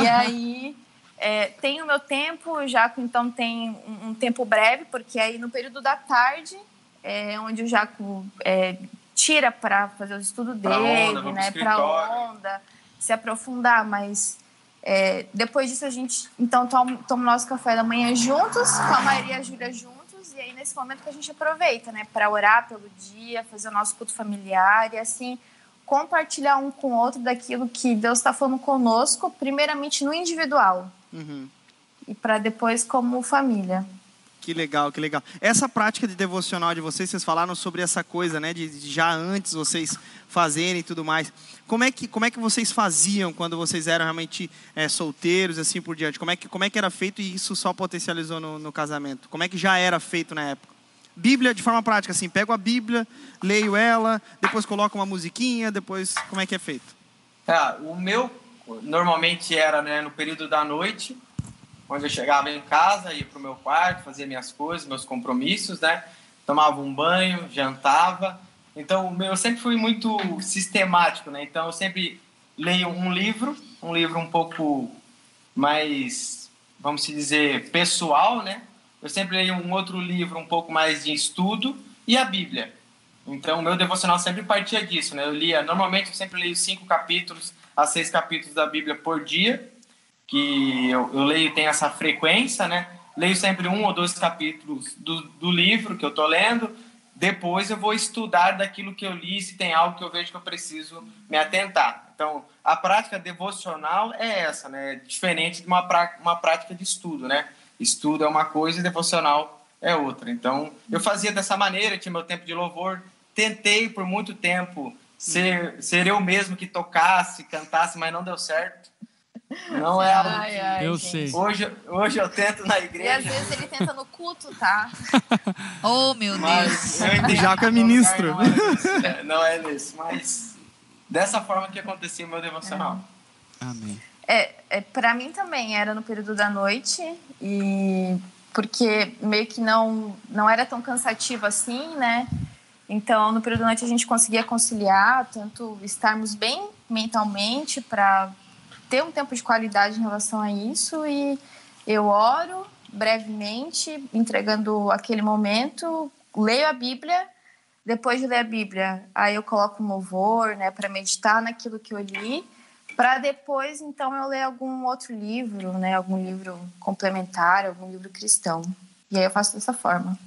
Speaker 7: E aí é, tem o meu tempo, já então tem um, um tempo breve, porque aí no período da tarde é onde o Jaco é, tira para fazer o estudo
Speaker 6: Pra
Speaker 7: dele,
Speaker 6: onda,
Speaker 7: né, para onda, se aprofundar, mas é, depois disso a gente então toma, toma o nosso café da manhã juntos, com a Maria e a Júlia juntos, e aí nesse momento que a gente aproveita, né, para orar pelo dia, fazer o nosso culto familiar e assim compartilhar um com o outro daquilo que Deus está falando conosco, primeiramente no individual
Speaker 1: Uhum.
Speaker 7: e para depois como família.
Speaker 1: Que legal, que legal. Essa prática de devocional de vocês, vocês falaram sobre essa coisa, né? De, de já antes vocês fazerem e tudo mais. Como é que, como é que vocês faziam quando vocês eram realmente é, solteiros, assim por diante? Como é, que, como é que era feito e isso só potencializou no, no casamento? Como é que já era feito na época? Bíblia de forma prática, assim, pego a Bíblia, leio ela, depois coloco uma musiquinha, depois como é que é feito?
Speaker 6: Ah, o meu normalmente era né, no período da noite, onde eu chegava em casa, ia pro meu quarto, fazia minhas coisas, meus compromissos, né? Tomava um banho, jantava. Então, o eu sempre fui muito sistemático, né? Então, eu sempre leio um livro, um livro um pouco mais, vamos dizer, pessoal, né? Eu sempre leio um outro livro um pouco mais de estudo e a Bíblia. Então, o meu devocional sempre partia disso, né? Eu lia, normalmente eu sempre leio cinco capítulos a seis capítulos da Bíblia por dia, que eu, eu leio tem essa frequência, né? Leio sempre um ou dois capítulos do, do livro que eu tô lendo. Depois eu vou estudar daquilo que eu li, se tem algo que eu vejo que eu preciso me atentar. Então, a prática devocional é essa, né? Diferente de uma, prá- uma prática de estudo, né? Estudo é uma coisa e devocional é outra. Então, eu fazia dessa maneira, tinha meu tempo de louvor. Tentei por muito tempo ser, ser eu mesmo que tocasse, cantasse, mas não deu certo. Não é algo
Speaker 7: Ai,
Speaker 6: que-
Speaker 7: ai,
Speaker 3: Eu
Speaker 7: gente.
Speaker 3: sei.
Speaker 6: Hoje, hoje eu tento na
Speaker 7: E às
Speaker 6: igreja,
Speaker 7: vezes ele tenta no culto, tá?
Speaker 2: Oh, meu Deus.
Speaker 6: mas eu entendo
Speaker 1: Jaco é
Speaker 6: que meu lugar
Speaker 1: ministro.
Speaker 6: Não é, né? não é mas dessa forma que acontecia o meu devocional.
Speaker 3: Amém.
Speaker 7: É, é, para mim também era no período da noite e porque meio que não não era tão cansativo assim, né? Então no período da noite a gente conseguia conciliar tanto estarmos bem mentalmente para ter um tempo de qualidade em relação a isso e eu oro brevemente, entregando aquele momento, leio a Bíblia depois de ler a Bíblia, aí eu coloco um louvor, né, para meditar naquilo que eu li, para depois então eu ler algum outro livro, né, algum livro complementar, algum livro cristão. E aí eu faço dessa forma.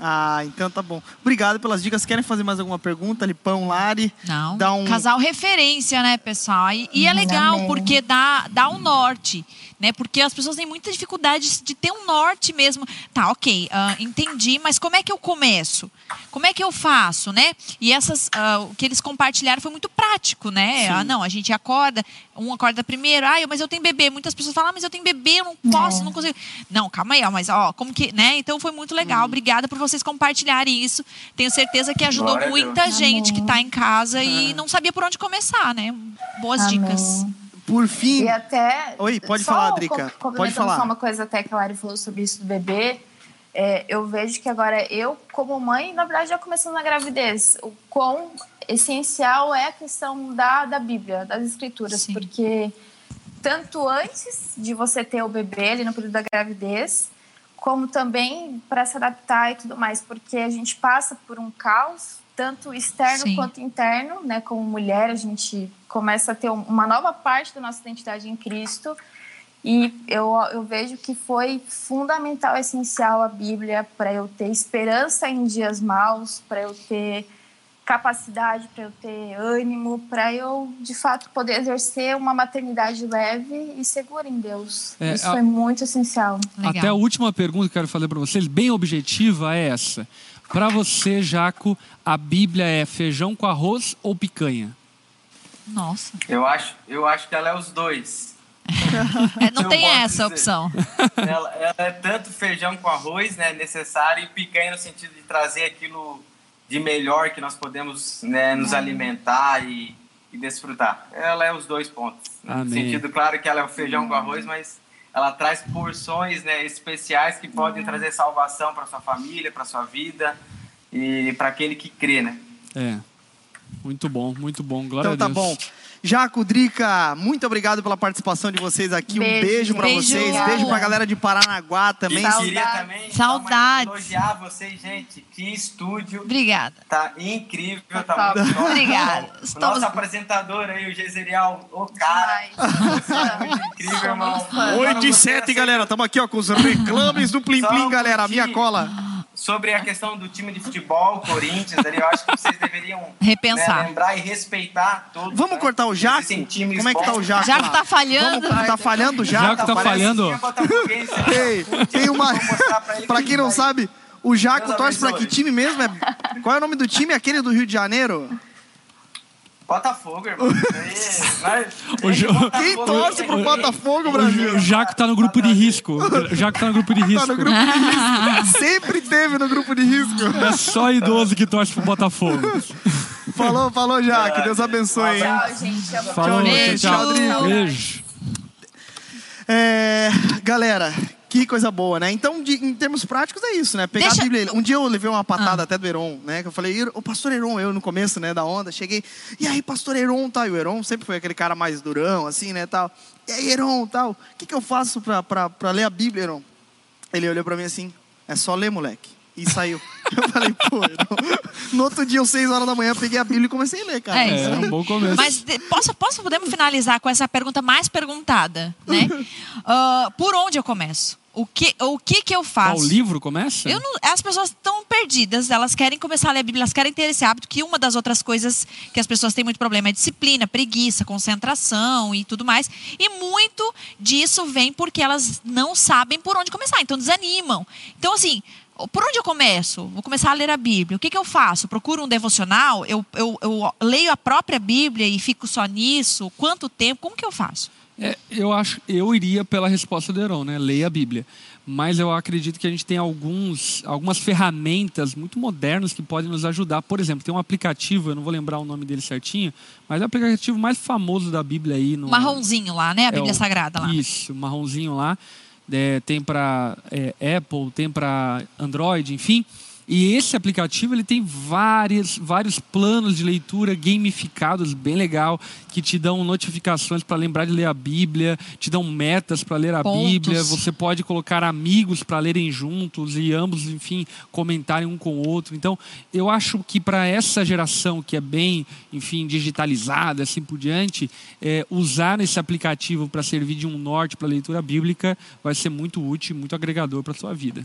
Speaker 1: Ah, então tá bom. Obrigado pelas dicas. Querem fazer mais alguma pergunta? Lipão, Lari?
Speaker 2: Não.
Speaker 1: Dá um-
Speaker 2: Casal referência, né, pessoal? E, e é
Speaker 7: Hum,
Speaker 2: legal
Speaker 7: amém.
Speaker 2: porque dá, dá um norte, né? Porque as pessoas têm muita dificuldade de ter um norte mesmo. Tá, ok, ah, entendi, mas como é que eu começo? Como é que eu faço, né? E essas, ah, o que eles compartilharam foi muito prático, né? Ah, não, a gente acorda, um acorda primeiro, ah, mas eu tenho bebê. Muitas pessoas falam, ah, mas eu tenho bebê, eu não posso,
Speaker 7: É.
Speaker 2: não consigo. Não, calma aí, ó, mas ó, como que, né? Então foi muito legal. Obrigada por vocês compartilharem isso. Tenho certeza que ajudou
Speaker 6: Glória a Deus.
Speaker 2: muita gente que
Speaker 7: Amém.
Speaker 2: está em casa e não sabia por onde começar, né? Boas
Speaker 7: Amém.
Speaker 2: dicas.
Speaker 1: Por fim,
Speaker 7: E até.
Speaker 1: Oi, pode falar, Drica. Pode falar.
Speaker 7: Só uma coisa até que a Lari falou sobre isso do bebê. é, eu vejo que agora eu, como mãe, na verdade, já começando na gravidez, o quão essencial é a questão da, da Bíblia, das escrituras,
Speaker 2: Sim.
Speaker 7: porque tanto antes de você ter o bebê ali no período da gravidez, como também para se adaptar e tudo mais, porque a gente passa por um caos, tanto externo
Speaker 2: Sim.
Speaker 7: quanto interno, né? Como mulher, a gente começa a ter um- uma nova parte da nossa identidade em Cristo. E eu, eu vejo que foi fundamental, essencial a Bíblia para eu ter esperança em dias maus, para eu ter capacidade, para eu ter ânimo, para eu de fato poder exercer uma maternidade leve e segura em Deus.
Speaker 3: É,
Speaker 7: Isso
Speaker 3: a-
Speaker 7: foi muito essencial.
Speaker 2: Legal.
Speaker 3: Até a última pergunta que eu quero fazer para vocês, bem objetiva, é essa. Para você, Jaco, a Bíblia é feijão com arroz ou picanha?
Speaker 2: Nossa.
Speaker 6: Eu acho, eu acho que ela é os dois.
Speaker 2: É, não
Speaker 6: Eu
Speaker 2: tem essa
Speaker 6: dizer.
Speaker 2: opção.
Speaker 6: ela, ela é tanto feijão com arroz, né, necessário, e picanha no sentido de trazer aquilo de melhor que nós podemos né, nos alimentar e, e desfrutar. Ela é os dois pontos. né? No sentido, claro que ela é o feijão com arroz, mas ela traz porções né, especiais que podem trazer salvação para sua família, para sua vida e para aquele que crê, né?
Speaker 3: É. Muito bom, muito bom. Glória
Speaker 1: Então tá
Speaker 3: a Deus.
Speaker 1: bom. Jaco, Drica, muito obrigado pela participação de vocês aqui. um
Speaker 7: Beijo.
Speaker 1: pra
Speaker 2: Beijo.
Speaker 1: vocês. Beijo pra galera de Paranaguá também.
Speaker 6: E
Speaker 7: Saudades.
Speaker 6: queria também
Speaker 2: Saudades.
Speaker 6: elogiar vocês, gente. Que estúdio.
Speaker 2: Obrigada.
Speaker 6: Tá incrível, tá
Speaker 7: Top.
Speaker 6: muito top.
Speaker 2: Obrigada.
Speaker 6: O
Speaker 2: Estamos-
Speaker 6: nosso apresentador aí, o Gezerial, o cara. Muito incrível, irmão.
Speaker 7: Somos fãs.
Speaker 1: 8 e 7, galera. Estamos aqui ó, com os reclames do Plim Plim,
Speaker 6: um
Speaker 1: galera. Minha
Speaker 6: pouquinho.
Speaker 1: cola.
Speaker 6: Sobre a questão do time de futebol, Corinthians, ali, eu acho que vocês deveriam
Speaker 2: Repensar.
Speaker 6: né, lembrar e respeitar todos.
Speaker 1: Vamos
Speaker 6: né?
Speaker 1: cortar o Jaco? Como é que tá o. Jaco?
Speaker 2: Que tá falhando.
Speaker 1: Vamos, tá falhando o Jaco?
Speaker 3: Jaco tá falhando.
Speaker 6: é né?
Speaker 1: Ei, tem uma.
Speaker 6: Que
Speaker 1: quem não sabe, o Jaco torce pra que time mesmo? É... Qual é o nome do time? Aquele do Rio de Janeiro?
Speaker 6: Botafogo, irmão.
Speaker 3: O Jo-
Speaker 1: Quem torce pro? Botafogo, Brasil?
Speaker 3: o Jaco tá no grupo de risco. O Jaco tá no grupo de
Speaker 1: Tá
Speaker 3: risco.
Speaker 1: no grupo de risco. Sempre teve no grupo de risco.
Speaker 3: É só idoso que torce pro Botafogo.
Speaker 1: Falou, falou, Jaco. Deus abençoe, hein?
Speaker 7: Tchau, gente. Eu vou
Speaker 3: Falou,
Speaker 1: Beijo.
Speaker 3: tchau,
Speaker 1: Tchau,
Speaker 3: tchau. Beijo.
Speaker 1: É, galera, que coisa boa, né? Então, de- em termos práticos, é isso, né? Pegar
Speaker 2: Deixa-
Speaker 1: a Bíblia. Um dia eu levei uma patada
Speaker 2: Ah.
Speaker 1: até do Heron, né? Que eu falei, o pastor Heron, eu no começo, né, da onda, cheguei. E aí, pastor Heron, tal. E o Heron sempre foi aquele cara mais durão, assim, né, tal. E aí, Heron, tal. O que, que eu faço pra, pra, pra ler a Bíblia, Heron? Ele olhou pra mim assim, é só ler, moleque. E saiu. Eu falei, pô, Heron. No outro dia, às seis horas da manhã, peguei a Bíblia e comecei a ler, cara.
Speaker 2: É
Speaker 3: É,
Speaker 2: isso
Speaker 3: é um bom começo.
Speaker 2: Mas posso, posso, podemos finalizar com essa pergunta mais perguntada, né? Ah, por onde eu começo? O que, o que que eu faço?
Speaker 3: livro começa?
Speaker 2: Eu não- as pessoas estão perdidas, elas querem começar a ler a Bíblia, elas querem ter esse hábito, que uma das outras coisas que as pessoas têm muito problema é disciplina, preguiça, concentração e tudo mais. E muito disso vem porque elas não sabem por onde começar, então desanimam. Então, assim, por onde eu começo? Vou começar a ler a Bíblia. O que, que eu faço? Procuro um devocional? Eu, eu, eu leio a própria Bíblia e fico só nisso? Quanto tempo? Como que eu faço?
Speaker 3: É, eu acho, eu iria pela resposta do Heron, né? Leia a Bíblia. Mas eu acredito que a gente tem alguns, algumas ferramentas muito modernas que podem nos ajudar. Por exemplo, tem um aplicativo, eu não vou lembrar o nome dele certinho, mas é o aplicativo mais famoso da Bíblia aí. No,
Speaker 2: Marronzinho lá, né? A
Speaker 3: é
Speaker 2: Bíblia
Speaker 3: o-
Speaker 2: Sagrada lá.
Speaker 3: Isso, marronzinho lá. É, tem para Apple, tem para Android, enfim. E esse aplicativo ele tem várias, vários planos de leitura gamificados, bem legal, que te dão notificações para lembrar de ler a Bíblia, te dão metas para ler a
Speaker 2: Pontos.
Speaker 3: Bíblia. Você pode colocar amigos para lerem juntos e ambos, enfim, comentarem um com o outro. Então, eu acho que para essa geração que é bem, enfim, digitalizada, assim por diante, é, usar esse aplicativo para servir de um norte para a leitura bíblica vai ser muito útil, muito agregador para sua vida.